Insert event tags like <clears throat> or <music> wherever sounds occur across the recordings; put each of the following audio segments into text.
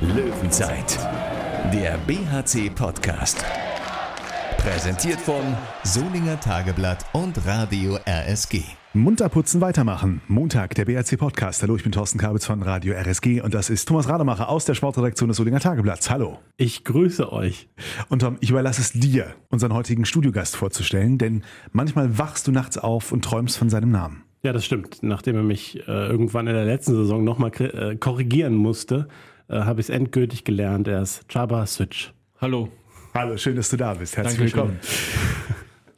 Löwenzeit, der BHC-Podcast. Präsentiert von Solinger Tageblatt und Radio RSG. Munter putzen, weitermachen. Montag, der BRC Podcast. Hallo, ich bin Thorsten Kabitz von Radio RSG und das ist Thomas Rademacher aus der Sportredaktion des Solinger Tageblatts. Hallo. Ich grüße euch. Und Tom, ich überlasse es dir, unseren heutigen Studiogast vorzustellen, denn manchmal wachst du nachts auf und träumst von seinem Namen. Ja, das stimmt. Nachdem er mich äh, irgendwann in der letzten Saison nochmal äh, korrigieren musste, äh, habe ich es endgültig gelernt. Er ist Chaba Switch. Hallo. Hallo, schön, dass du da bist. Herzlich Dankeschön. willkommen.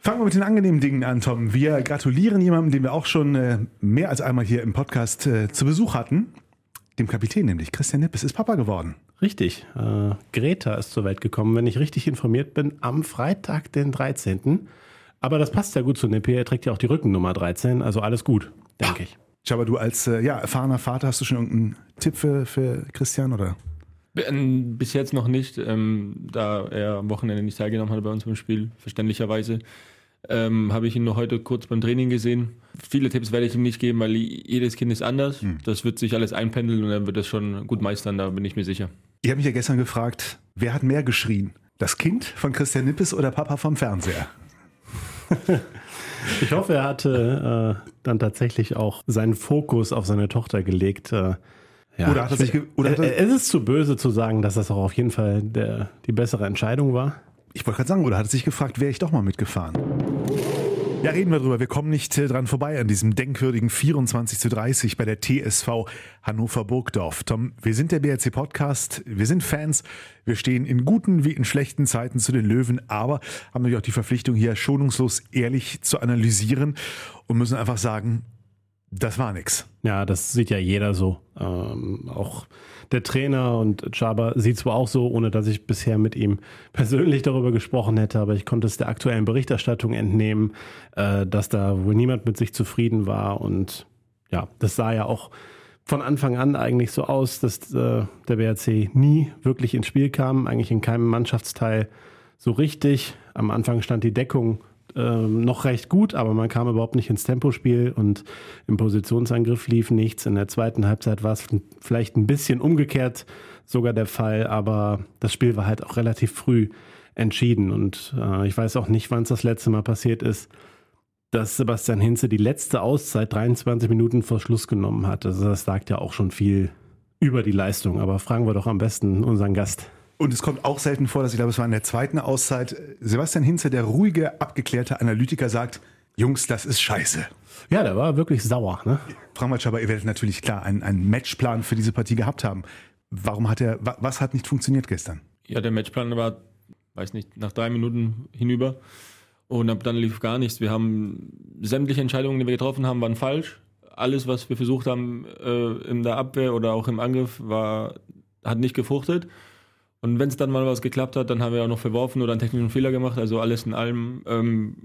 Fangen wir mit den angenehmen Dingen an, Tom. Wir gratulieren jemandem, den wir auch schon äh, mehr als einmal hier im Podcast äh, zu Besuch hatten. Dem Kapitän nämlich. Christian Nippes ist Papa geworden. Richtig. Äh, Greta ist zur Welt gekommen, wenn ich richtig informiert bin, am Freitag, den 13. Aber das passt ja gut zu Nippé. Er trägt ja auch die Rückennummer 13. Also alles gut, denke ich. Schau, du als äh, ja, erfahrener Vater, hast du schon irgendeinen Tipp für, für Christian oder? Ähm, Bis jetzt noch nicht, ähm, da er am Wochenende nicht teilgenommen hat bei uns beim Spiel, verständlicherweise. Ähm, habe ich ihn nur heute kurz beim Training gesehen. Viele Tipps werde ich ihm nicht geben, weil jedes Kind ist anders. Das wird sich alles einpendeln und er wird das schon gut meistern, da bin ich mir sicher. Ich habe mich ja gestern gefragt, wer hat mehr geschrien? Das Kind von Christian Nippes oder Papa vom Fernseher? <laughs> Ich hoffe, er hatte äh, dann tatsächlich auch seinen Fokus auf seine Tochter gelegt. Äh, ja, Oder hat er sich oder hat er- Äh, es ist zu böse zu sagen, dass das auch auf jeden Fall der, die bessere Entscheidung war. Ich wollte gerade sagen, oder hat er sich gefragt, wäre ich doch mal mitgefahren? Ja, reden wir drüber. Wir kommen nicht äh, dran vorbei an diesem denkwürdigen 24 zu 30 bei der TSV Hannover Burgdorf. Tom, wir sind der BRC Podcast, wir sind Fans, wir stehen in guten wie in schlechten Zeiten zu den Löwen, aber haben natürlich auch die Verpflichtung hier schonungslos ehrlich zu analysieren und müssen einfach sagen, das war nix. Ja, das sieht ja jeder so. Ähm, auch der Trainer und Chaba sieht zwar auch so, ohne dass ich bisher mit ihm persönlich darüber gesprochen hätte, aber ich konnte es der aktuellen Berichterstattung entnehmen, äh, dass da wohl niemand mit sich zufrieden war. Und ja, das sah ja auch von Anfang an eigentlich so aus, dass äh, der BRC nie wirklich ins Spiel kam, eigentlich in keinem Mannschaftsteil so richtig. Am Anfang stand die Deckung ähm, noch recht gut, aber man kam überhaupt nicht ins Tempospiel und im Positionsangriff lief nichts. In der zweiten Halbzeit war es vielleicht ein bisschen umgekehrt sogar der Fall, aber das Spiel war halt auch relativ früh entschieden und äh, ich weiß auch nicht, wann es das letzte Mal passiert ist, dass Sebastian Hinze die letzte Auszeit 23 Minuten vor Schluss genommen hat. Also das sagt ja auch schon viel über die Leistung, aber fragen wir doch am besten unseren Gast. Und es kommt auch selten vor, dass ich glaube, es war in der zweiten Auszeit, Sebastian Hinze, der ruhige, abgeklärte Analytiker, sagt, Jungs, das ist scheiße. Ja, der war wirklich sauer. Ne? Frank Matschaba, ihr werdet natürlich klar einen, einen Matchplan für diese Partie gehabt haben. Warum hat er, wa- was hat nicht funktioniert gestern? Ja, der Matchplan war, weiß nicht, nach drei Minuten hinüber und ab dann lief gar nichts. Wir haben sämtliche Entscheidungen, die wir getroffen haben, waren falsch. Alles, was wir versucht haben äh, in der Abwehr oder auch im Angriff, war, hat nicht gefruchtet. Und wenn es dann mal was geklappt hat, dann haben wir auch noch verworfen oder einen technischen Fehler gemacht. Also alles in allem, ähm,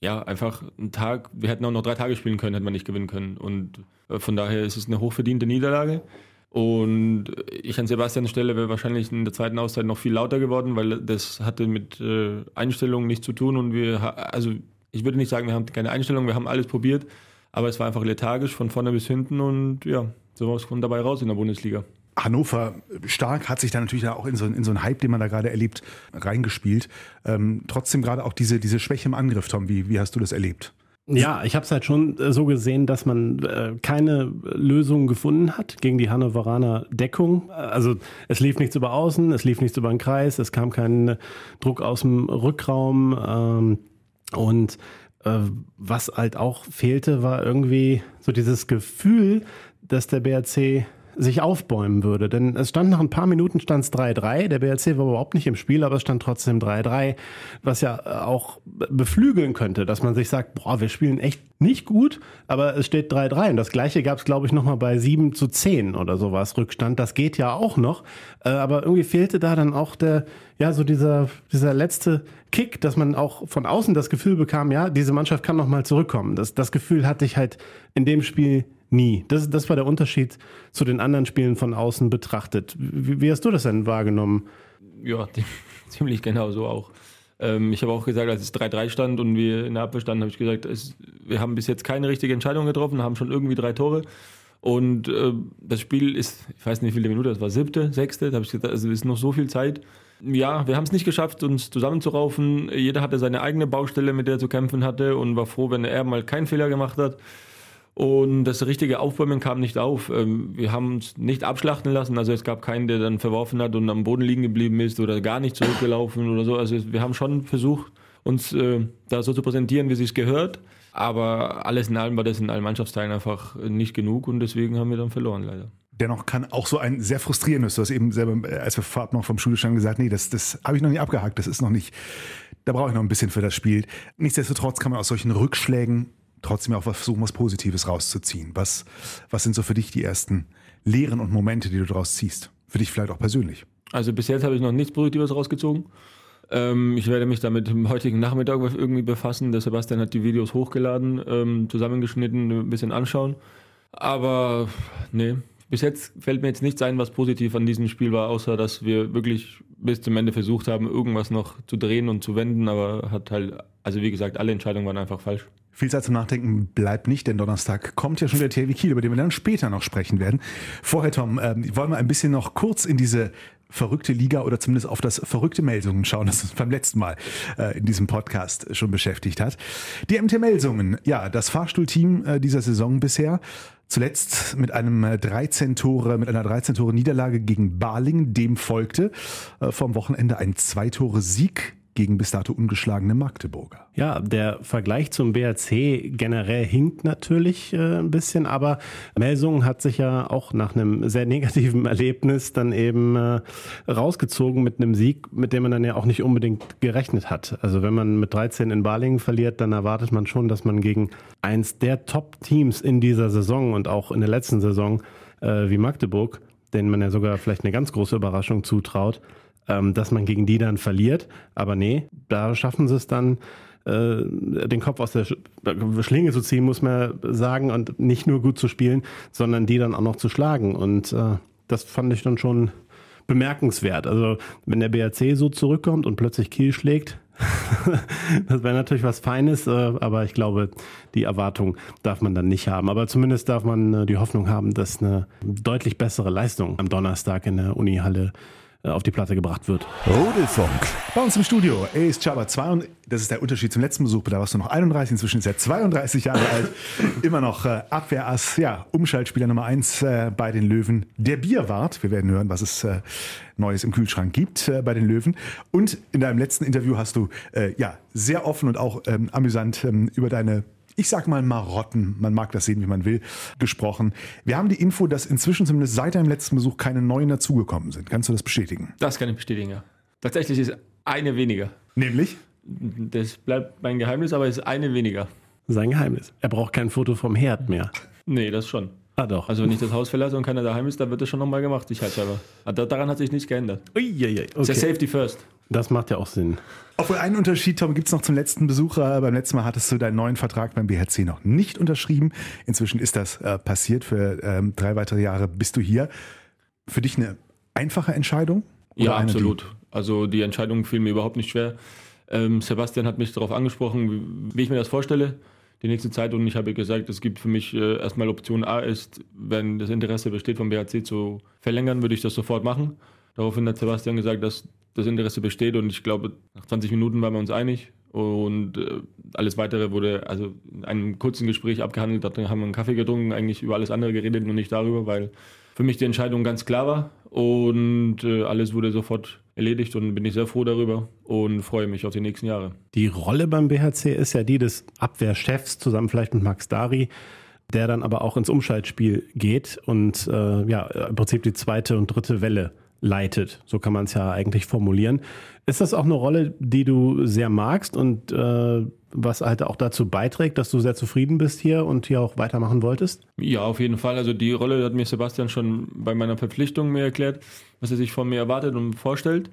ja, einfach ein Tag. Wir hätten auch noch drei Tage spielen können, hätten wir nicht gewinnen können. Und äh, von daher ist es eine hochverdiente Niederlage. Und ich an Sebastians Stelle wäre wahrscheinlich in der zweiten Auszeit noch viel lauter geworden, weil das hatte mit äh, Einstellungen nichts zu tun. Und wir, also ich würde nicht sagen, wir haben keine Einstellung, wir haben alles probiert, aber es war einfach lethargisch von vorne bis hinten und ja, so was kommt dabei raus in der Bundesliga. Hannover stark hat sich da natürlich auch in so, in so einen Hype, den man da gerade erlebt, reingespielt. Ähm, trotzdem gerade auch diese, diese Schwäche im Angriff, Tom, wie, wie hast du das erlebt? Ja, ich habe es halt schon äh, so gesehen, dass man äh, keine Lösung gefunden hat gegen die Hannoveraner Deckung. Äh, Also es lief nichts über Außen, es lief nichts über den Kreis, es kam kein äh, Druck aus dem Rückraum. Ähm, und äh, was halt auch fehlte, war irgendwie so dieses Gefühl, dass der BRC sich aufbäumen würde. Denn es stand nach ein paar Minuten stand es 3-3. Der BRC war überhaupt nicht im Spiel, aber es stand trotzdem 3-3, was ja äh, auch beflügeln könnte, dass man sich sagt, boah, wir spielen echt nicht gut, aber es steht 3-3. Und das gleiche gab es, glaube ich, nochmal bei 7 zu 10 oder sowas Rückstand. Das geht ja auch noch. Äh, aber irgendwie fehlte da dann auch der, ja, so dieser, dieser letzte Kick, dass man auch von außen das Gefühl bekam, ja, diese Mannschaft kann nochmal zurückkommen. Das, das Gefühl hatte ich halt in dem Spiel nie. Das, das war der Unterschied zu den anderen Spielen von außen betrachtet. Wie, wie hast du das denn wahrgenommen? Ja, <laughs> ziemlich genau so auch. Ähm, ich habe auch gesagt, als es 3-3 stand und wir in der Abwehr standen, habe ich gesagt, es, wir haben bis jetzt keine richtige Entscheidung getroffen, haben schon irgendwie drei Tore. Und äh, das Spiel ist, ich weiß nicht, wie viele Minuten, das war siebte, sechste, da habe ich gesagt, also ist noch so viel Zeit. Ja, wir haben es nicht geschafft, uns zusammenzuraufen. Jeder hatte seine eigene Baustelle, mit der er zu kämpfen hatte und war froh, wenn er mal keinen Fehler gemacht hat. Und das richtige Aufbäumen kam nicht auf. Ähm, wir haben uns nicht abschlachten lassen. Also es gab keinen, der dann verworfen hat und am Boden liegen geblieben ist oder gar nicht zurückgelaufen oder so. Also wir haben schon versucht, uns äh, da so zu präsentieren, wie es sich gehört. Aber alles in allem war das in allen Mannschaftsteilen einfach nicht genug und deswegen haben wir dann verloren leider. Dennoch kann auch so ein sehr frustrierendes, du hast eben selber, äh, als wir vorab noch vom Schulstand gesagt, nee, das, das habe ich noch nicht abgehakt, das ist noch nicht, da brauche ich noch ein bisschen für das Spiel. Nichtsdestotrotz kann man aus solchen Rückschlägen trotzdem auch versuchen, was Positives rauszuziehen. Was, was sind so für dich die ersten Lehren und Momente, die du daraus ziehst? Für dich vielleicht auch persönlich? Also bis jetzt habe ich noch nichts Positives rausgezogen. Ähm, ich werde mich damit im heutigen Nachmittag irgendwie befassen. Der Sebastian hat die Videos hochgeladen, ähm, zusammengeschnitten, ein bisschen anschauen. Aber nee, bis jetzt fällt mir jetzt nichts ein, was positiv an diesem Spiel war, außer dass wir wirklich bis zum Ende versucht haben, irgendwas noch zu drehen und zu wenden, aber hat halt, also wie gesagt, alle Entscheidungen waren einfach falsch. Viel Zeit zum Nachdenken bleibt nicht, denn Donnerstag kommt ja schon der THW Kiel, über den wir dann später noch sprechen werden. Vorher, Tom, äh, wollen wir ein bisschen noch kurz in diese verrückte Liga oder zumindest auf das verrückte Melsungen schauen, das uns beim letzten Mal äh, in diesem Podcast schon beschäftigt hat. Die MT Melsungen, ja, das Fahrstuhlteam äh, dieser Saison bisher. Zuletzt mit einem 13 Tore, mit einer 13 Tore Niederlage gegen Baling. Dem folgte äh, vom Wochenende ein zwei Tore Sieg gegen bis dato ungeschlagene Magdeburger. Ja, der Vergleich zum BRC generell hinkt natürlich äh, ein bisschen, aber Melsungen hat sich ja auch nach einem sehr <laughs> negativen Erlebnis dann eben äh, rausgezogen mit einem Sieg, mit dem man dann ja auch nicht unbedingt gerechnet hat. Also wenn man mit 13 in Balingen verliert, dann erwartet man schon, dass man gegen eins der Top-Teams in dieser Saison und auch in der letzten Saison äh, wie Magdeburg, denen man ja sogar vielleicht eine ganz große Überraschung zutraut, ähm, dass man gegen die dann verliert. Aber nee, da schaffen sie es dann, äh, den Kopf aus der Schlinge zu ziehen, muss man sagen, und nicht nur gut zu spielen, sondern die dann auch noch zu schlagen. Und äh, das fand ich dann schon bemerkenswert. Also wenn der BRC so zurückkommt und plötzlich Kiel schlägt, <laughs> das wäre natürlich was Feines, äh, aber ich glaube, die Erwartung darf man dann nicht haben. Aber zumindest darf man äh, die Hoffnung haben, dass eine deutlich bessere Leistung am Donnerstag in der Unihalle auf die Platte gebracht wird. Rudelfunk. Bei uns im Studio. Ist Chaba 2 und das ist der Unterschied zum letzten Besuch. Da warst du noch 31, inzwischen ist er 32 Jahre alt. <laughs> Immer noch äh, Abwehrass, ja, Umschaltspieler Nummer 1 äh, bei den Löwen. Der Bierwart. Wir werden hören, was es äh, Neues im Kühlschrank gibt äh, bei den Löwen. Und in deinem letzten Interview hast du äh, ja sehr offen und auch ähm, amüsant ähm, über deine ich sag mal Marotten, man mag das sehen, wie man will, gesprochen. Wir haben die Info, dass inzwischen zumindest seit deinem letzten Besuch keine neuen dazugekommen sind. Kannst du das bestätigen? Das kann ich bestätigen, ja. Tatsächlich ist eine weniger. Nämlich? Das bleibt mein Geheimnis, aber es ist eine weniger. Sein Geheimnis. Er braucht kein Foto vom Herd mehr. Nee, das schon. Ah, doch. Also wenn ich das Haus verlasse und keiner daheim ist, dann wird das schon nochmal gemacht, ich halbe. Daran hat sich nichts geändert. Uiuiui, okay. Das ist ja Safety First. Das macht ja auch Sinn. Obwohl einen Unterschied, Tom, gibt es noch zum letzten Besucher. Beim letzten Mal hattest du deinen neuen Vertrag beim BHC noch nicht unterschrieben. Inzwischen ist das äh, passiert. Für ähm, drei weitere Jahre bist du hier. Für dich eine einfache Entscheidung? ja, eine, absolut. Die also die Entscheidung fiel mir überhaupt nicht schwer. Ähm, Sebastian hat mich darauf angesprochen, wie, wie ich mir das vorstelle die nächste Zeit und ich habe gesagt, es gibt für mich äh, erstmal Option A ist, wenn das Interesse besteht, vom BHC zu verlängern, würde ich das sofort machen. Daraufhin hat Sebastian gesagt, dass das Interesse besteht und ich glaube, nach 20 Minuten waren wir uns einig und äh, alles weitere wurde also in einem kurzen Gespräch abgehandelt. Da haben wir einen Kaffee getrunken, eigentlich über alles andere geredet, nur nicht darüber, weil für mich die Entscheidung ganz klar war und äh, alles wurde sofort erledigt und bin ich sehr froh darüber und freue mich auf die nächsten Jahre. Die Rolle beim BHC ist ja die des Abwehrchefs, zusammen vielleicht mit Max Dari, der dann aber auch ins Umschaltspiel geht und äh, ja, im Prinzip die zweite und dritte Welle leitet. So kann man es ja eigentlich formulieren. Ist das auch eine Rolle, die du sehr magst und äh, was halt auch dazu beiträgt, dass du sehr zufrieden bist hier und hier auch weitermachen wolltest? Ja, auf jeden Fall. Also die Rolle hat mir Sebastian schon bei meiner Verpflichtung mir erklärt, was er sich von mir erwartet und vorstellt.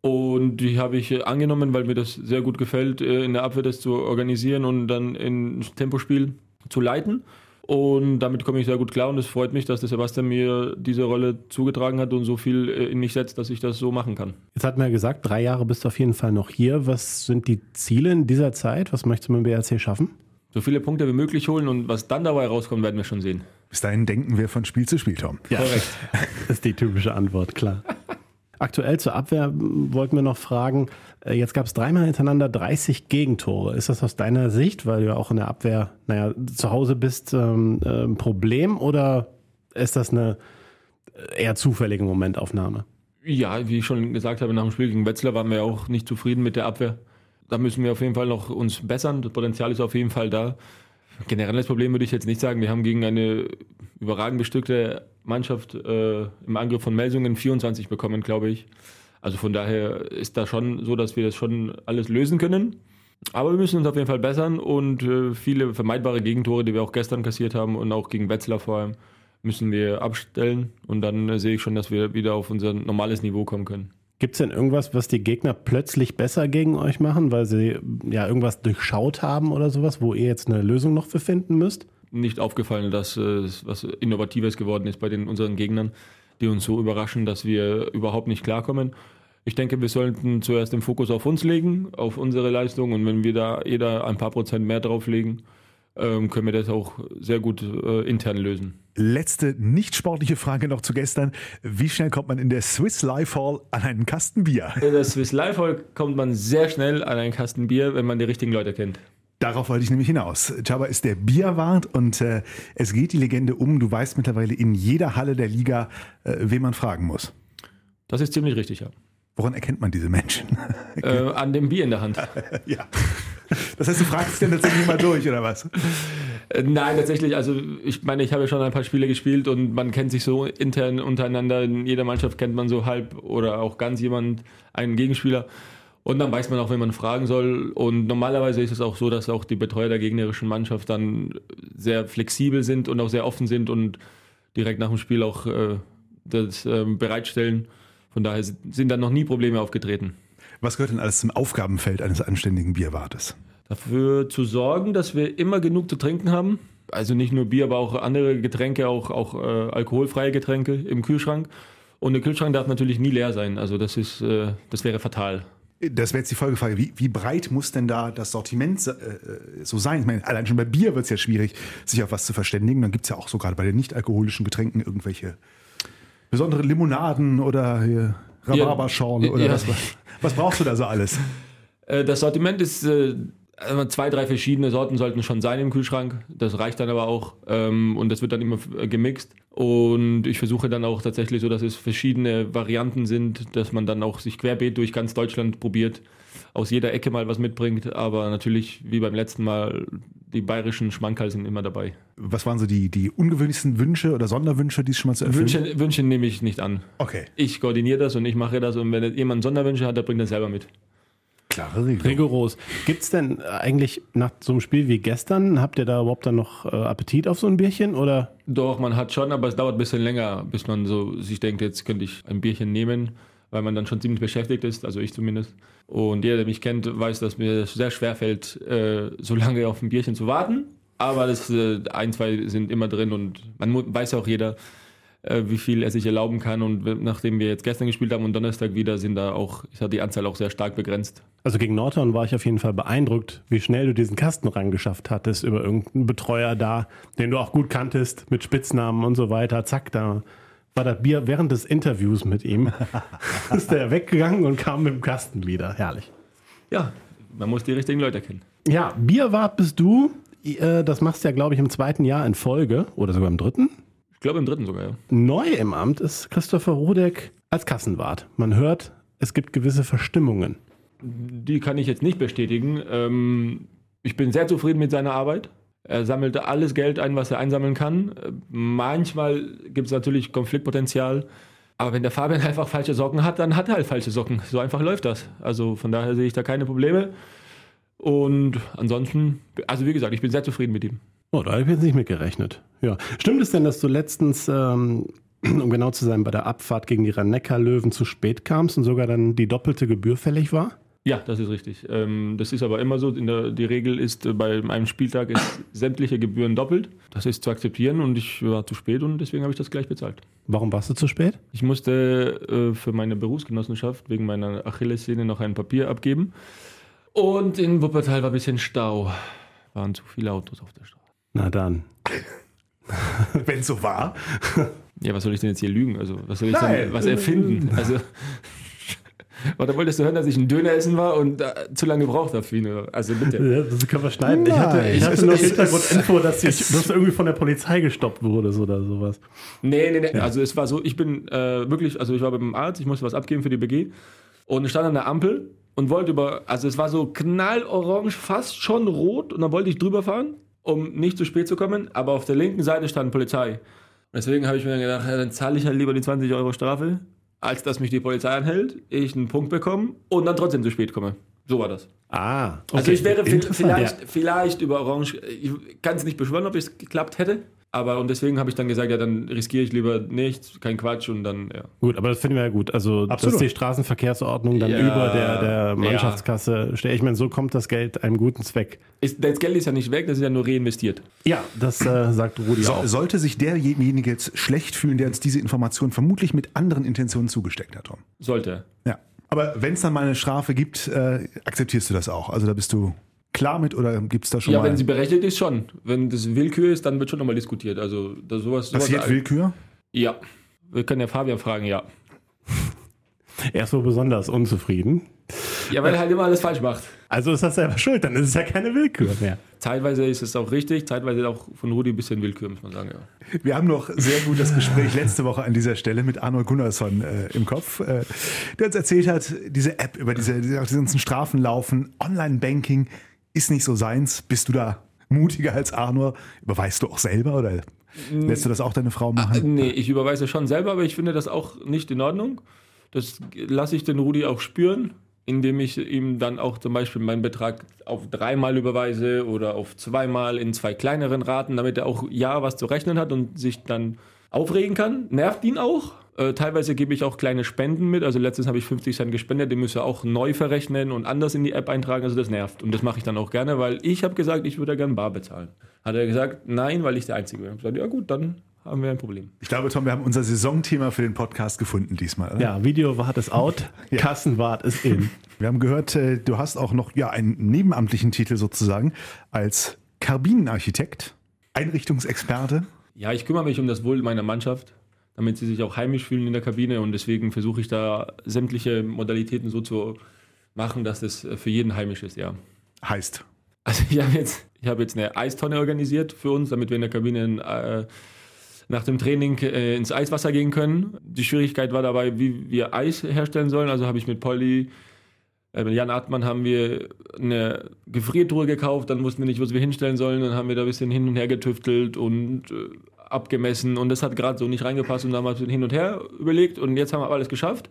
Und die habe ich angenommen, weil mir das sehr gut gefällt, äh, in der Abwehr das zu organisieren und dann ins Tempospiel zu leiten. Und damit komme ich sehr gut klar und es freut mich, dass der Sebastian mir diese Rolle zugetragen hat und so viel äh, in mich setzt, dass ich das so machen kann. Jetzt hat man ja gesagt, drei Jahre bist du auf jeden Fall noch hier. Was sind die Ziele in dieser Zeit? Was möchtest du mit dem BRC schaffen? So viele Punkte wie möglich holen und was dann dabei rauskommt, werden wir schon sehen. Bis dahin denken wir von Spiel zu Spiel, Tom. Ja, korrekt. <laughs> Das ist die typische Antwort, klar. Aktuell zur Abwehr wollten wir noch fragen, jetzt gab es dreimal hintereinander 30 Gegentore. Ist das aus deiner Sicht, weil du ja auch in der Abwehr, naja, zu Hause bist, ähm, äh, ein Problem oder ist das eine eher zufällige Momentaufnahme? Ja, wie ich schon gesagt habe, nach dem Spiel gegen Wetzlar waren wir auch nicht zufrieden mit der Abwehr. Da müssen wir auf jeden Fall noch uns bessern. Das Potenzial ist auf jeden Fall da. Generelles Problem würde ich jetzt nicht sagen. Wir haben gegen eine überragend bestückte Mannschaft äh, im Angriff von Melsungen 24 bekommen, glaube ich. Also von daher ist da schon so, dass wir das schon alles lösen können. Aber wir müssen uns auf jeden Fall bessern und äh, viele vermeidbare Gegentore, die wir auch gestern kassiert haben und auch gegen Wetzlar vor allem, müssen wir abstellen. Und dann äh, sehe ich schon, dass wir wieder auf unser normales Niveau kommen können. Gibt es denn irgendwas, was die Gegner plötzlich besser gegen euch machen, weil sie ja irgendwas durchschaut haben oder sowas, wo ihr jetzt eine Lösung noch für finden müsst? Nicht aufgefallen, dass äh, was Innovatives geworden ist bei den unseren Gegnern, die uns so überraschen, dass wir überhaupt nicht klarkommen. Ich denke, wir sollten zuerst den Fokus auf uns legen, auf unsere Leistung und wenn wir da jeder ein paar Prozent mehr drauflegen, ähm, können wir das auch sehr gut äh, intern lösen. Letzte nicht sportliche Frage noch zu gestern. Wie schnell kommt man in der Swiss Life Hall an einen Kasten Bier? In der Swiss Life Hall kommt man sehr schnell an einen Kasten Bier, wenn man die richtigen Leute kennt. Darauf wollte ich nämlich hinaus. Chaba ist der Bierwart und äh, es geht die Legende um. Du weißt mittlerweile in jeder Halle der Liga, äh, wen man fragen muss. Das ist ziemlich richtig, ja. Woran erkennt man diese Menschen? äh, an dem Bier in der Hand. <laughs> ja. Das heißt, du fragst denn tatsächlich mal durch, oder was? Äh, nein, tatsächlich. Also ich meine, ich habe ja schon ein paar Spiele gespielt und man kennt sich so intern untereinander. In jeder Mannschaft kennt man so halb oder auch ganz jemand, einen Gegenspieler. Und dann weiß man auch, wenn man fragen soll. Und normalerweise ist es auch so, dass auch die Betreuer der gegnerischen Mannschaft dann sehr flexibel sind und auch sehr offen sind und direkt nach dem Spiel auch äh, das äh, bereitstellen. Von daher sind dann noch nie Probleme aufgetreten. Was gehört denn alles zum Aufgabenfeld eines anständigen Bierwartes? Dafür zu sorgen, dass wir immer genug zu trinken haben. Also nicht nur Bier, aber auch andere Getränke, auch, auch äh, alkoholfreie Getränke im Kühlschrank. Und der Kühlschrank darf natürlich nie leer sein. Also das ist, äh, das wäre fatal. Das wäre jetzt die Folgefrage. Wie, wie, breit muss denn da das Sortiment äh, so sein? Ich meine, allein schon bei Bier wird es ja schwierig, sich auf was zu verständigen. Dann gibt es ja auch so gerade bei den nicht-alkoholischen Getränken irgendwelche besondere Limonaden oder Rhabarberschorle ja, oder ja. was. Was brauchst du da so alles? <laughs> Äh, das Sortiment ist äh, also zwei, drei verschiedene Sorten sollten schon sein im Kühlschrank. Das reicht dann aber auch ähm, und das wird dann immer äh, gemixt. Und ich versuche dann auch tatsächlich so, dass es verschiedene Varianten sind, dass man dann auch sich querbeet durch ganz Deutschland probiert, aus jeder Ecke mal was mitbringt. Aber natürlich, wie beim letzten Mal, die bayerischen Schmankerl sind immer dabei. Was waren so die, die ungewöhnlichsten Wünsche oder Sonderwünsche, die es schon mal zu erfüllen? Wünsche, Wünsche nehme ich nicht an. Okay. Ich koordiniere das und ich mache das und wenn jemand Sonderwünsche hat, der bringt das selber mit. Klare Regelung. Rigoros. Gibt es denn eigentlich nach so einem Spiel wie gestern, habt ihr da überhaupt dann noch äh, Appetit auf so ein Bierchen? Oder? Doch, man hat schon, aber es dauert ein bisschen länger, bis man so sich denkt, jetzt könnte ich ein Bierchen nehmen, weil man dann schon ziemlich beschäftigt ist, also ich zumindest. Und jeder, der mich kennt, weiß, dass mir sehr schwer fällt, äh, so lange auf ein Bierchen zu warten. Aber das, äh, ein, zwei sind immer drin und man weiß auch jeder, äh, wie viel er sich erlauben kann. Und nachdem wir jetzt gestern gespielt haben und Donnerstag wieder, sind da auch, ist die Anzahl auch sehr stark begrenzt. Also gegen Norton war ich auf jeden Fall beeindruckt, wie schnell du diesen Kasten rangeschafft hattest über irgendeinen Betreuer da, den du auch gut kanntest, mit Spitznamen und so weiter. Zack, da war das Bier während des Interviews mit ihm. <laughs> ist der weggegangen und kam mit dem Kasten wieder. Herrlich. Ja, man muss die richtigen Leute kennen. Ja, Bierwart bist du. Äh, das machst du ja, glaube ich, im zweiten Jahr in Folge oder sogar im dritten. Ich glaube im dritten sogar, ja. Neu im Amt ist Christopher Rodeck als Kassenwart. Man hört, es gibt gewisse Verstimmungen. Die kann ich jetzt nicht bestätigen. Ähm, ich bin sehr zufrieden mit seiner Arbeit. Er sammelt alles Geld ein, was er einsammeln kann. Manchmal gibt es natürlich Konfliktpotenzial. Aber wenn der Fabian <laughs> einfach falsche Socken hat, dann hat er halt falsche Socken. So einfach läuft das. Also von daher sehe ich da keine Probleme. Und ansonsten, also wie gesagt, ich bin sehr zufrieden mit ihm. Oh, da habe ich jetzt nicht mitgerechnet. Ja. Stimmt es denn, dass du letztens, ähm, <clears throat> um genau zu sein, bei der Abfahrt gegen die Rhein-Neckar-Löwen zu spät kamst und sogar dann die doppelte Gebühr fällig war? Ja, das ist richtig. Ähm, das ist aber immer so. Der, die Regel ist, äh, bei einem Spieltag ist sämtliche Gebühren doppelt. Das ist zu akzeptieren und ich war zu spät und deswegen habe ich das gleich bezahlt. Warum warst du zu spät? Ich musste äh, für meine Berufsgenossenschaft wegen meiner Achillessehne noch ein Papier abgeben. Und in Wuppertal war ein bisschen Stau. Waren zu viele Autos auf der Straße. Na dann. <laughs> Wenn es so war. Ja, was soll ich denn jetzt hier lügen? Also, was soll ich Nein. denn was erfinden? Also, <laughs> oder wolltest du hören, dass ich ein Döner essen war und äh, zu lange gebraucht habe für ihn? oder? Also bitte. Ja, das können wir schneiden. Ich hatte, ich hatte nur Hintergrundinfo, dass, du irgendwie von der Polizei gestoppt wurdest oder sowas. Nee, nee, nee. Also es war so, ich bin äh, wirklich, also ich war beim Arzt, ich musste was abgeben für die BG und stand an der Ampel und wollte über, also es war so knallorange, fast schon rot und dann wollte ich drüber fahren, um nicht zu spät zu kommen, aber auf der linken Seite stand Polizei. Deswegen habe ich mir dann gedacht, ja, dann zahle ich halt lieber die 20 Euro Strafe, als dass mich die Polizei anhält, ich einen Punkt bekomme und dann trotzdem zu spät komme. So war das. Ah, Also ich wäre vi- interessant. vielleicht, vielleicht über Orange, ich kann es nicht beschwören, ob es geklappt hätte, aber und deswegen habe ich dann gesagt, ja, dann riskiere ich lieber nichts, kein Quatsch und dann, ja. Gut, aber das finden wir ja gut. Also, Absolut. dass die Straßenverkehrsordnung dann Ja, über der, der ja. Mannschaftskasse steht. Ich meine, so kommt das Geld einem guten Zweck. Ist, das Geld ist ja nicht weg, das ist ja nur reinvestiert. Ja, das äh, sagt Rudi So, auch. sollte sich derjenige jetzt schlecht fühlen, der uns diese Information vermutlich mit anderen Intentionen zugesteckt hat, Tom. Sollte. Ja. Aber wenn es dann mal eine Strafe gibt, äh, akzeptierst du das auch? Also da bist du klar mit oder gibt es da schon Ja, mal... wenn sie berechtigt ist, schon. Wenn das Willkür ist, dann wird schon nochmal diskutiert. Also das, sowas, sowas passiert Willkür? Ja. Wir können ja Fabian fragen, ja. <laughs> Er ist so besonders unzufrieden. Ja, weil er halt immer alles falsch macht. Also ist das selber schuld, dann ist es ja keine Willkür mehr. Zeitweise ist es auch richtig, zeitweise auch von Rudi ein bisschen Willkür, muss man sagen, ja. Wir haben noch sehr gut das Gespräch letzte Woche an dieser Stelle mit Arnold Gunnarsson äh, im Kopf, äh, der uns erzählt hat, diese App über diese, diese ganzen Strafen laufen, Online-Banking ist nicht so seins. Bist du da mutiger als Arnold? Überweist du auch selber oder lässt du das auch deine Frau machen? Nee, ich überweise schon selber, aber ich finde das auch nicht in Ordnung. Das lasse ich den Rudi auch spüren, indem ich ihm dann auch zum Beispiel meinen Betrag auf dreimal überweise oder auf zweimal in zwei kleineren Raten, damit er auch ja was zu rechnen hat und sich dann aufregen kann. Nervt ihn auch. Äh, teilweise gebe ich auch kleine Spenden mit. Also letztens habe ich 50 Cent gespendet, den müsst ihr auch neu verrechnen und anders in die App eintragen. Also das nervt. Und das mache ich dann auch gerne, weil ich habe gesagt, ich würde gerne bar bezahlen. Hat er gesagt, nein, weil ich der Einzige bin. Ich habe gesagt, ja gut, dann haben wir ein Problem. Ich glaube, Tom, wir haben unser Saisonthema für den Podcast gefunden diesmal. Oder? Ja, Videowart ist out, <laughs> Kassenwart ist in. Wir haben gehört, äh, du hast auch noch ja, einen nebenamtlichen Titel sozusagen als Karbinenarchitekt, Einrichtungsexperte. Ja, ich kümmere mich um das Wohl meiner Mannschaft, damit sie sich auch heimisch fühlen in der Kabine und deswegen versuche ich da sämtliche Modalitäten so zu machen, dass das für jeden heimisch ist, ja. Heißt, Also ich habe jetzt, ich habe jetzt eine Eistonne organisiert für uns, damit wir in der Kabine äh, nach dem Training äh, ins Eiswasser gehen können. Die Schwierigkeit war dabei, wie wir Eis herstellen sollen. Also habe ich mit Polly, äh, mit Jan Artmann haben wir eine Gefriertruhe gekauft, dann wussten wir nicht, was wir hinstellen sollen. Dann haben wir da ein bisschen hin und her getüftelt und äh, abgemessen und das hat gerade so nicht reingepasst und bisschen hin und her überlegt und jetzt haben wir alles geschafft.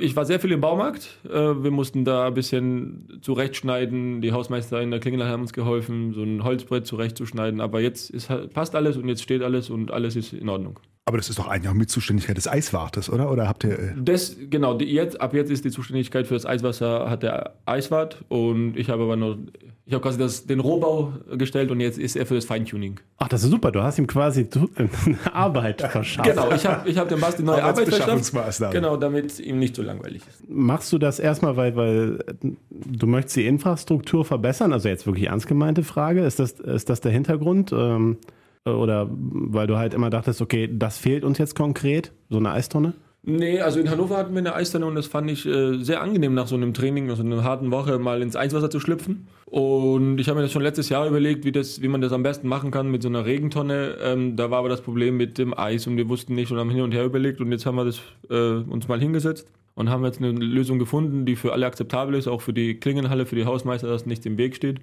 Ich war sehr viel im Baumarkt. Äh, Wir mussten da ein bisschen zurechtschneiden. Die Hausmeister in der Klingelei haben uns geholfen, so ein Holzbrett zurechtzuschneiden. Aber jetzt ist, halt- passt alles und jetzt steht alles und alles ist in Ordnung. Aber das ist doch eigentlich auch mit Zuständigkeit des Eiswartes, oder? Oder habt ihr. Äh, Das, genau, die, jetzt, ab jetzt ist die Zuständigkeit für das Eiswasser hat der Eiswart und ich habe aber noch, ich habe quasi das, den Rohbau gestellt und jetzt ist er für das Feintuning. Ach, das ist super, du hast ihm quasi tu- <laughs> Arbeit verschafft. Genau, ich habe ich hab dem Basti neue Arbeit verschafft. Genau, damit ihm nicht so langweilig ist. Machst du das erstmal, weil, weil du möchtest die Infrastruktur verbessern? Also jetzt wirklich ernst gemeinte Frage. Ist das, ist das der Hintergrund? Ähm, oder weil du halt immer dachtest, okay, das fehlt uns jetzt konkret, so eine Eistonne? Nee, also in Hannover hatten wir eine Eistonne und das fand ich äh, sehr angenehm nach so einem Training, nach so einer harten Woche mal ins Eiswasser zu schlüpfen. Und ich habe mir das schon letztes Jahr überlegt, wie, das, wie man das am besten machen kann mit so einer Regentonne. Ähm, da war aber das Problem mit dem Eis und wir wussten nicht und haben hin und her überlegt und jetzt haben wir das äh, uns mal hingesetzt und haben jetzt eine Lösung gefunden, die für alle akzeptabel ist, auch für die Klingenhalle, für die Hausmeister, dass nichts im Weg steht.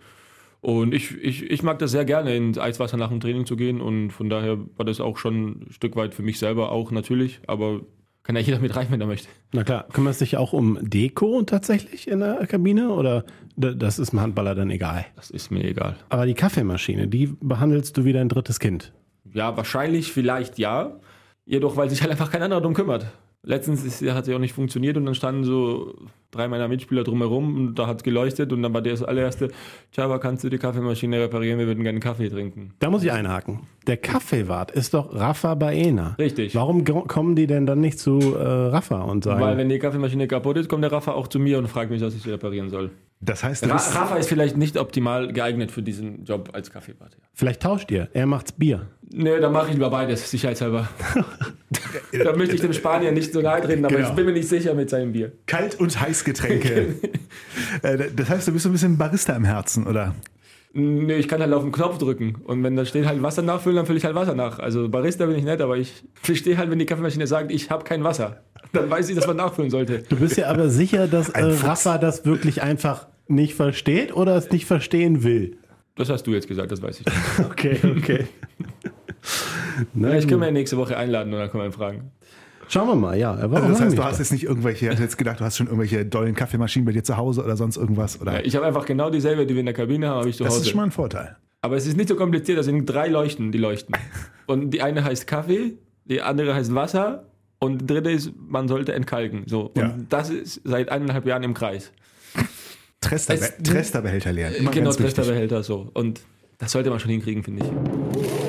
Und ich, ich, ich mag das sehr gerne, ins Eiswasser nach dem Training zu gehen. Und von daher war das auch schon ein Stück weit für mich selber auch natürlich. Aber kann ja jeder mit rein, wenn er möchte. Na klar, kümmerst du dich auch um Deko tatsächlich in der Kabine oder das ist dem Handballer dann egal? Das ist mir egal. Aber die Kaffeemaschine, die behandelst du wie dein drittes Kind. Ja, wahrscheinlich, vielleicht ja. Jedoch, weil sich halt einfach kein anderer drum kümmert. Letztens ist, hat sie auch nicht funktioniert und dann standen so drei meiner Mitspieler drumherum und da hat es geleuchtet und dann war der das allererste, Chava, kannst du die Kaffeemaschine reparieren? Wir würden gerne Kaffee trinken. Da muss ich einhaken. Der Kaffeewart ist doch Rafa Baena. Richtig. Warum kommen die denn dann nicht zu äh, Rafa und sagen, Weil wenn die Kaffeemaschine kaputt ist, kommt der Raffa auch zu mir und fragt mich, was ich reparieren soll. Das heißt, Ra Rafa ist vielleicht nicht optimal geeignet für diesen Job als Kaffeebart. Vielleicht tauscht ihr. Er macht's Bier. Nee, dann mache ich lieber beides, sicherheitshalber. <laughs> da möchte ich dem Spanier nicht so nahe treten, aber Genau. ich bin mir nicht sicher mit seinem Bier. Kalt- und Heißgetränke. <laughs> Äh, das heißt, du bist so ein bisschen Barista im Herzen, oder? Nee, ich kann halt auf den Knopf drücken. Und wenn da steht halt Wasser nachfüllen, dann fülle ich halt Wasser nach. Also Barista bin ich nett, aber ich verstehe halt, wenn die Kaffeemaschine sagt, ich habe kein Wasser. Dann weiß ich, dass man nachfüllen sollte. Du bist ja aber sicher, dass äh. Rafa das wirklich einfach nicht versteht oder es nicht verstehen will. Das hast du jetzt gesagt, das weiß ich. <laughs> Okay, okay. Na, Ja, ich kann mir nächste Woche einladen und dann kann man ihn fragen. Schauen wir mal, ja. Er war Also das heißt, du hast da. jetzt nicht irgendwelche, ich hatte jetzt gedacht, du hast schon irgendwelche dollen Kaffeemaschinen bei dir zu Hause oder sonst irgendwas. Oder? Ja, ich habe einfach genau dieselbe, die wir in der Kabine haben, habe ich zu das Hause. ist schon mal ein Vorteil. Aber es ist nicht so kompliziert, das sind drei Leuchten, die leuchten. <laughs> Und die eine heißt Kaffee, die andere heißt Wasser und die dritte ist, man sollte entkalken. So. Und Ja. das ist seit eineinhalb Jahren im Kreis. Trester, Es- Tresterbehälter leeren. Immer genau. Tresterbehälter so. Und das sollte man schon hinkriegen, finde ich.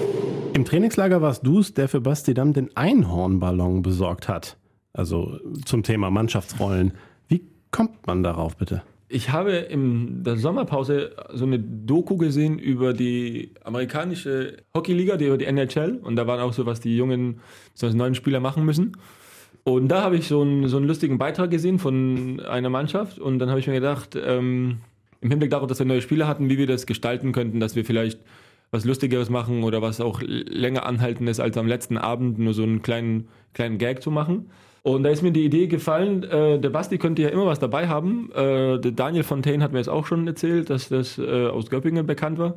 Im Trainingslager warst du es, der für Basti Damm den Einhornballon besorgt hat. Also zum Thema Mannschaftsrollen. Wie kommt man darauf, bitte? Ich habe in der Sommerpause so eine Doku gesehen über die amerikanische Hockeyliga, die über die NHL. Und da waren auch so, was die jungen, so neuen Spieler machen müssen. Und da habe ich so einen, so einen lustigen Beitrag gesehen von einer Mannschaft. Und dann habe ich mir gedacht, ähm, im Hinblick darauf, dass wir neue Spieler hatten, wie wir das gestalten könnten, dass wir vielleicht was Lustigeres machen oder was auch länger anhaltendes als am letzten Abend nur so einen kleinen, kleinen Gag zu machen. Und da ist mir die Idee gefallen, äh, der Basti könnte ja immer was dabei haben. Äh, der Daniel Fontaine hat mir das auch schon erzählt, dass das äh, aus Göppingen bekannt war.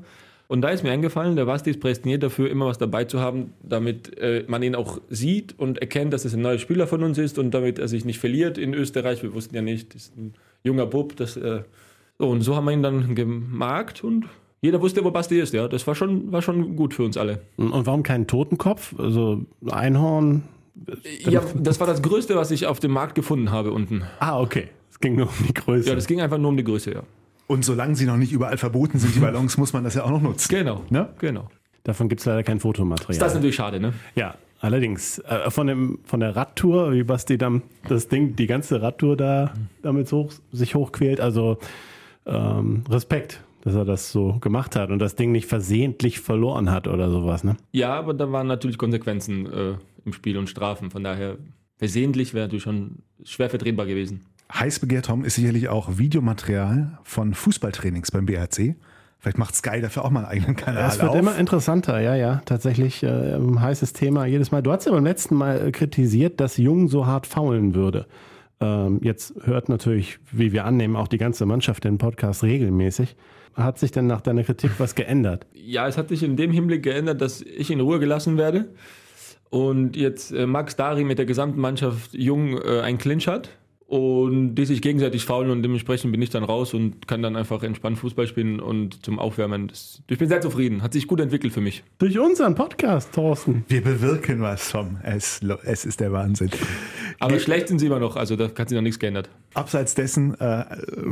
Und da ist mir eingefallen, der Basti ist prädestiniert dafür, immer was dabei zu haben, damit äh, man ihn auch sieht und erkennt, dass es ein neuer Spieler von uns ist und damit er sich nicht verliert in Österreich. Wir wussten ja nicht, das ist ein junger Bub. Das, äh, so, und so haben wir ihn dann gemarkt und jeder wusste, wo Basti ist. Ja, das war schon, war schon gut für uns alle. Und warum kein Totenkopf? Also Einhorn. Ja, das war das Größte, was ich auf dem Markt gefunden habe unten. Ah, okay. Es ging nur um die Größe. Ja, das ging einfach nur um die Größe, ja. Und solange sie noch nicht überall verboten sind, die Ballons, muss man das ja auch noch nutzen. Genau. Ne? Genau. Davon gibt es leider kein Fotomaterial. Das ist natürlich schade, ne? Ja, allerdings. Äh, von, dem, von der Radtour, wie Basti dann das Ding, die ganze Radtour da damit hoch, sich hochquält. Also ähm, Respekt, dass er das so gemacht hat und das Ding nicht versehentlich verloren hat oder sowas. Ne? Ja, aber da waren natürlich Konsequenzen äh, im Spiel und Strafen. Von daher, versehentlich wäre natürlich schon schwer vertretbar gewesen. Heiß begehrt, Tom, ist sicherlich auch Videomaterial von Fußballtrainings beim BRC. Vielleicht macht Sky dafür auch mal einen eigenen Kanal Es wird auf. immer interessanter, ja, ja. Tatsächlich äh, ein heißes Thema jedes Mal. Du hast ja beim letzten Mal kritisiert, dass Jung so hart faulen würde. Ähm, jetzt hört natürlich, wie wir annehmen, auch die ganze Mannschaft den Podcast regelmäßig. Hat sich denn nach deiner Kritik was geändert? Ja, es hat sich in dem Hinblick geändert, dass ich in Ruhe gelassen werde und jetzt äh, Max Dari mit der gesamten Mannschaft Jung äh, einen Clinch hat und die sich gegenseitig faulen und dementsprechend bin ich dann raus und kann dann einfach entspannt Fußball spielen und zum Aufwärmen. Das, ich bin sehr zufrieden, hat sich gut entwickelt für mich. Durch unseren Podcast, Thorsten. Wir bewirken was, Tom. Es, es ist der Wahnsinn. Aber schlecht sind sie immer noch, also da hat sich noch nichts geändert. Abseits dessen äh,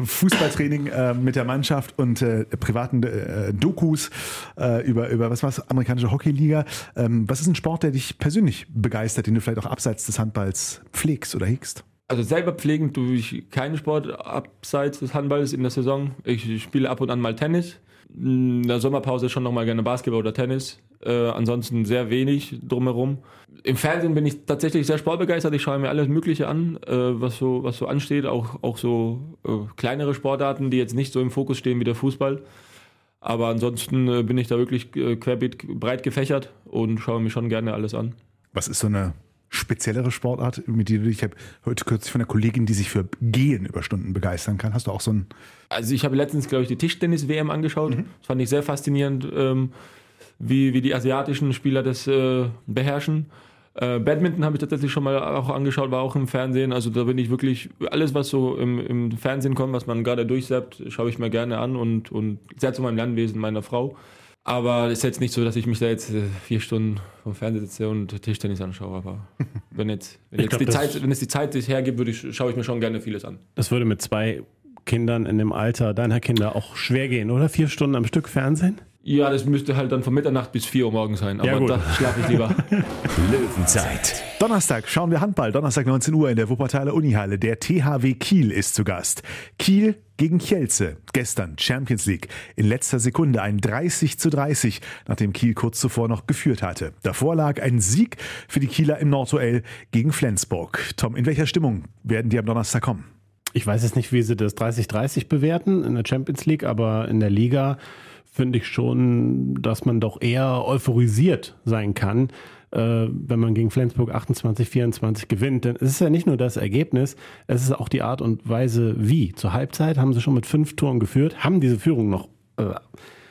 Fußballtraining äh, mit der Mannschaft und äh, privaten äh, Dokus äh, über, über was war's, amerikanische Hockeyliga. Ähm, was ist ein Sport, der dich persönlich begeistert, den du vielleicht auch abseits des Handballs pflegst oder hegst? Also selber pflegend tue ich keinen Sport abseits des Handballs in der Saison. Ich spiele ab und an mal Tennis. In der Sommerpause schon nochmal gerne Basketball oder Tennis. Äh, ansonsten sehr wenig drumherum. Im Fernsehen bin ich tatsächlich sehr sportbegeistert. Ich schaue mir alles Mögliche an, äh, was, so, was so ansteht. Auch, auch so äh, kleinere Sportarten, die jetzt nicht so im Fokus stehen wie der Fußball. Aber ansonsten äh, bin ich da wirklich äh, querbeet breit gefächert und schaue mir schon gerne alles an. Was ist so eine speziellere Sportart, mit der du dich, ich habe heute kürzlich von einer Kollegin, die sich für Gehen über Stunden begeistern kann. Hast du auch so ein, Also ich habe letztens, glaube ich, die Tischtennis-WM angeschaut. Mhm. Das fand ich sehr faszinierend, ähm, wie, wie die asiatischen Spieler das äh, beherrschen. Äh, Badminton habe ich tatsächlich schon mal auch angeschaut, war auch im Fernsehen. Also da bin ich wirklich, alles was so im, im Fernsehen kommt, was man gerade durchsappt, schaue ich mir gerne an und, und sehr zu meinem Lernwesen meiner Frau. Aber es ist jetzt nicht so, dass ich mich da jetzt äh, vier Stunden vom Fernseher sitze und Tischtennis anschaue. Aber <laughs> wenn jetzt, wenn jetzt glaub, die Zeit, wenn es die Zeit hergibt, würde ich, schaue ich mir schon gerne vieles an. Das würde mit zwei Kindern in dem Alter deiner Kinder auch schwer gehen, oder? Vier Stunden am Stück Fernsehen? Ja, das müsste halt dann von Mitternacht bis 4 Uhr morgens sein, aber Ja, gut. da schlafe ich lieber. <laughs> Löwenzeit. Donnerstag schauen wir Handball. Donnerstag 19 Uhr in der Wuppertaler Unihalle. Der THW Kiel ist zu Gast. Kiel gegen Kielce. Gestern Champions League. In letzter Sekunde ein 30 zu 30, nachdem Kiel kurz zuvor noch geführt hatte. Davor lag ein Sieg für die Kieler im Nordduell gegen Flensburg. Tom, in welcher Stimmung werden die am Donnerstag kommen? Ich weiß jetzt nicht, wie sie das 30-30 bewerten in der Champions League, aber in der Liga finde ich schon, dass man doch eher euphorisiert sein kann, äh, wenn man gegen Flensburg 28-24 gewinnt. Denn es ist ja nicht nur das Ergebnis, es ist auch die Art und Weise, wie. Zur Halbzeit haben sie schon mit fünf Toren geführt, haben diese Führung noch äh,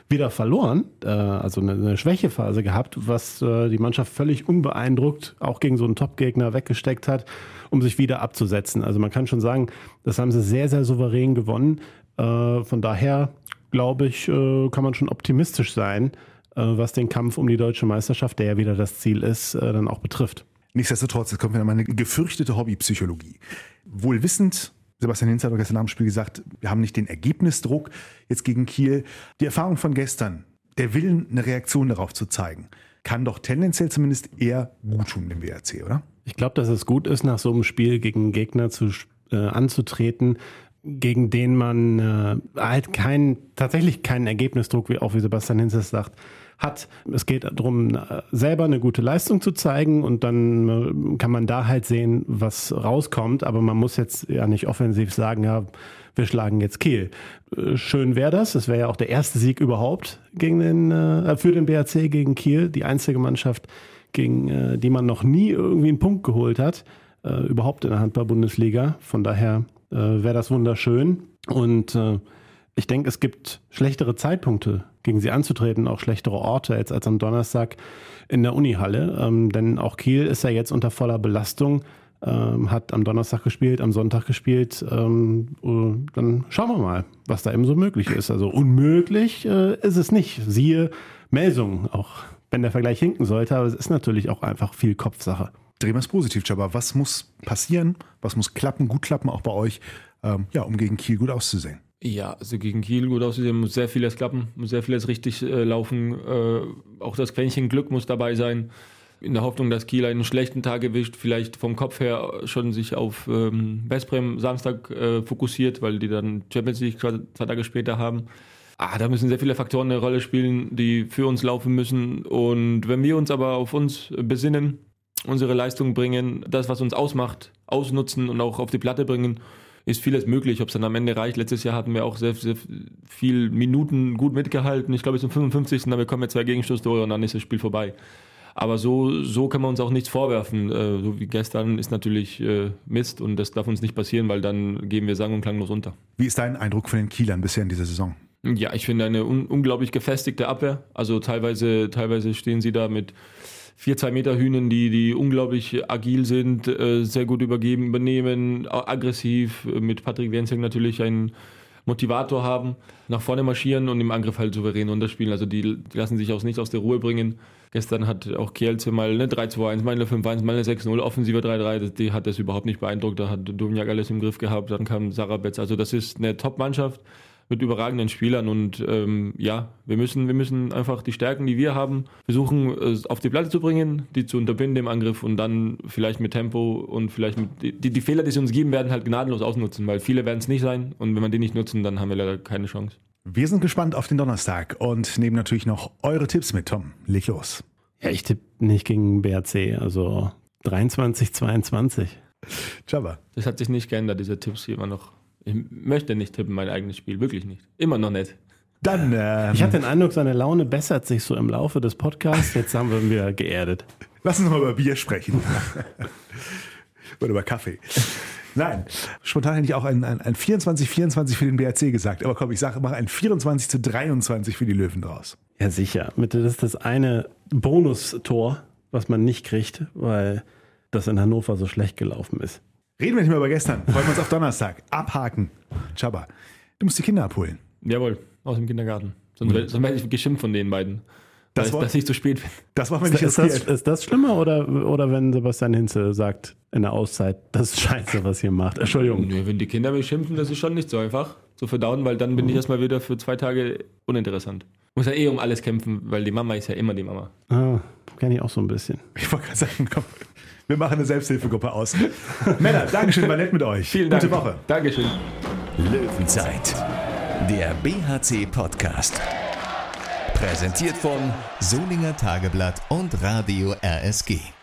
wieder verloren, äh, also eine, eine Schwächephase gehabt, was äh, die Mannschaft völlig unbeeindruckt auch gegen so einen Top-Gegner weggesteckt hat, um sich wieder abzusetzen. Also man kann schon sagen, das haben sie sehr, sehr souverän gewonnen. Äh, von daher glaube ich, äh, kann man schon optimistisch sein, äh, was den Kampf um die deutsche Meisterschaft, der ja wieder das Ziel ist, äh, dann auch betrifft. Nichtsdestotrotz, jetzt kommt wieder meine gefürchtete Hobbypsychologie. Wohl wissend, Sebastian Hinz hat doch gestern nach dem Spiel gesagt, wir haben nicht den Ergebnisdruck jetzt gegen Kiel. Die Erfahrung von gestern, der Willen, eine Reaktion darauf zu zeigen, kann doch tendenziell zumindest eher gut tun dem WRC, oder? Ich glaube, dass es gut ist, nach so einem Spiel gegen einen Gegner zu, äh, anzutreten, gegen den man äh, halt keinen, tatsächlich keinen Ergebnisdruck, wie auch wie Sebastian Hinz es sagt, hat. Es geht darum, äh, selber eine gute Leistung zu zeigen und dann äh, kann man da halt sehen, was rauskommt. Aber man muss jetzt ja nicht offensiv sagen, ja, wir schlagen jetzt Kiel. Äh, Schön wäre das. Es wäre ja auch der erste Sieg überhaupt gegen den, äh, für den BRC gegen Kiel. Die einzige Mannschaft, gegen äh, die man noch nie irgendwie einen Punkt geholt hat, äh, überhaupt in der Handball-Bundesliga. Von daher äh, wäre das wunderschön. Und äh, ich denke, es gibt schlechtere Zeitpunkte, gegen sie anzutreten, auch schlechtere Orte jetzt als am Donnerstag in der Unihalle. Ähm, denn auch Kiel ist ja jetzt unter voller Belastung, ähm, hat am Donnerstag gespielt, am Sonntag gespielt. Ähm, äh, dann schauen wir mal, was da eben so möglich ist. Also unmöglich äh, ist es nicht. Siehe Melsung, auch wenn der Vergleich hinken sollte, aber es ist natürlich auch einfach viel Kopfsache. Drehen wir es positiv, Jabba. Was muss passieren? Was muss klappen, gut klappen, auch bei euch, ähm, ja, um gegen Kiel gut auszusehen? Ja, also gegen Kiel gut auszusehen, muss sehr vieles klappen, muss sehr vieles richtig äh, laufen. Äh, auch das Quäntchen Glück muss dabei sein. In der Hoffnung, dass Kiel einen schlechten Tag erwischt, vielleicht vom Kopf her schon sich auf ähm, Westbrem Samstag äh, fokussiert, weil die dann Champions League zwei, Tage später haben. Ah, da müssen sehr viele Faktoren eine Rolle spielen, die für uns laufen müssen. Und wenn wir uns aber auf uns besinnen, unsere Leistung bringen, das, was uns ausmacht, ausnutzen und auch auf die Platte bringen, ist vieles möglich. Ob es dann am Ende reicht. Letztes Jahr hatten wir auch sehr, sehr viel Minuten gut mitgehalten. Ich glaube, bis zum 55. Dann bekommen wir zwei Gegenstoßtore und dann ist das Spiel vorbei. Aber so, so kann man uns auch nichts vorwerfen. Äh, so wie gestern ist natürlich äh, Mist und das darf uns nicht passieren, weil dann gehen wir sang- und klanglos unter. Wie ist dein Eindruck von den Kielern bisher in dieser Saison? Ja, ich finde eine un unglaublich gefestigte Abwehr. Also teilweise, teilweise stehen sie da mit vier, zwei Meter Hühnen, die, die unglaublich agil sind, äh, sehr gut übergeben, übernehmen, aggressiv, äh, mit Patrick Wenzing natürlich einen Motivator haben, nach vorne marschieren und im Angriff halt souverän unterspielen. Also die, die lassen sich auch nicht aus der Ruhe bringen. Gestern hat auch Kielce mal eine 3-2-1, mal eine 5-1, mal eine 6-0, offensive 3-3. Das- Die hat das überhaupt nicht beeindruckt. Da hat Domjak alles im Griff gehabt. Dann kam Sarah Betz. Also das ist eine Top-Mannschaft mit überragenden Spielern und ähm, ja, wir müssen, wir müssen einfach die Stärken, die wir haben, versuchen äh, auf die Platte zu bringen, die zu unterbinden im Angriff und dann vielleicht mit Tempo und vielleicht mit die, die Fehler, die sie uns geben werden, halt gnadenlos ausnutzen, weil viele werden es nicht sein und wenn wir die nicht nutzen, dann haben wir leider keine Chance. Wir sind gespannt auf den Donnerstag und nehmen natürlich noch eure Tipps mit. Tom, leg los. Ja, ich tippe nicht gegen BRC, also 23, 22. Jabba. Das hat sich nicht geändert, diese Tipps hier immer noch. Ich möchte nicht tippen, mein eigenes Spiel, wirklich nicht. Immer noch nicht. Dann, <laughs> ähm, Ich hatte den Eindruck, seine Laune bessert sich so im Laufe des Podcasts. Jetzt haben wir ihn wieder geerdet. lass uns mal über Bier sprechen. <laughs> Oder über Kaffee. Nein, spontan hätte ich auch ein, ein, ein 24-24 für den BRC gesagt. Aber komm, ich sage, mach ein 24 zu 23 für die Löwen draus. Ja, sicher. Das ist das eine Bonustor, was man nicht kriegt, weil das in Hannover so schlecht gelaufen ist. Reden wir nicht mehr über gestern. Freuen wir uns auf Donnerstag. Abhaken. Jabba, du musst die Kinder abholen. Jawohl, aus dem Kindergarten. Sonst, werde ich geschimpft von den beiden. Das war- dass ich zu spät bin. Das machen wir nicht Ist das, ist das schlimmer oder, oder wenn Sebastian Hinze sagt in der Auszeit, das ist scheiße, was ihr macht? Entschuldigung. Nö, wenn die Kinder mich schimpfen, das ist schon nicht so einfach zu verdauen, weil dann bin ich erstmal wieder für zwei Tage uninteressant. muss ja eh um alles kämpfen, weil die Mama ist ja immer die Mama. Ah, kenne ich auch so ein bisschen. Ich wollte gerade sagen, komm, wir machen eine Selbsthilfegruppe aus. Männer, Dankeschön, war nett mit euch. Vielen Dank. Gute Woche. Dankeschön. Löwenzeit, der BHC-Podcast. Präsentiert von Solinger Tageblatt und Radio RSG.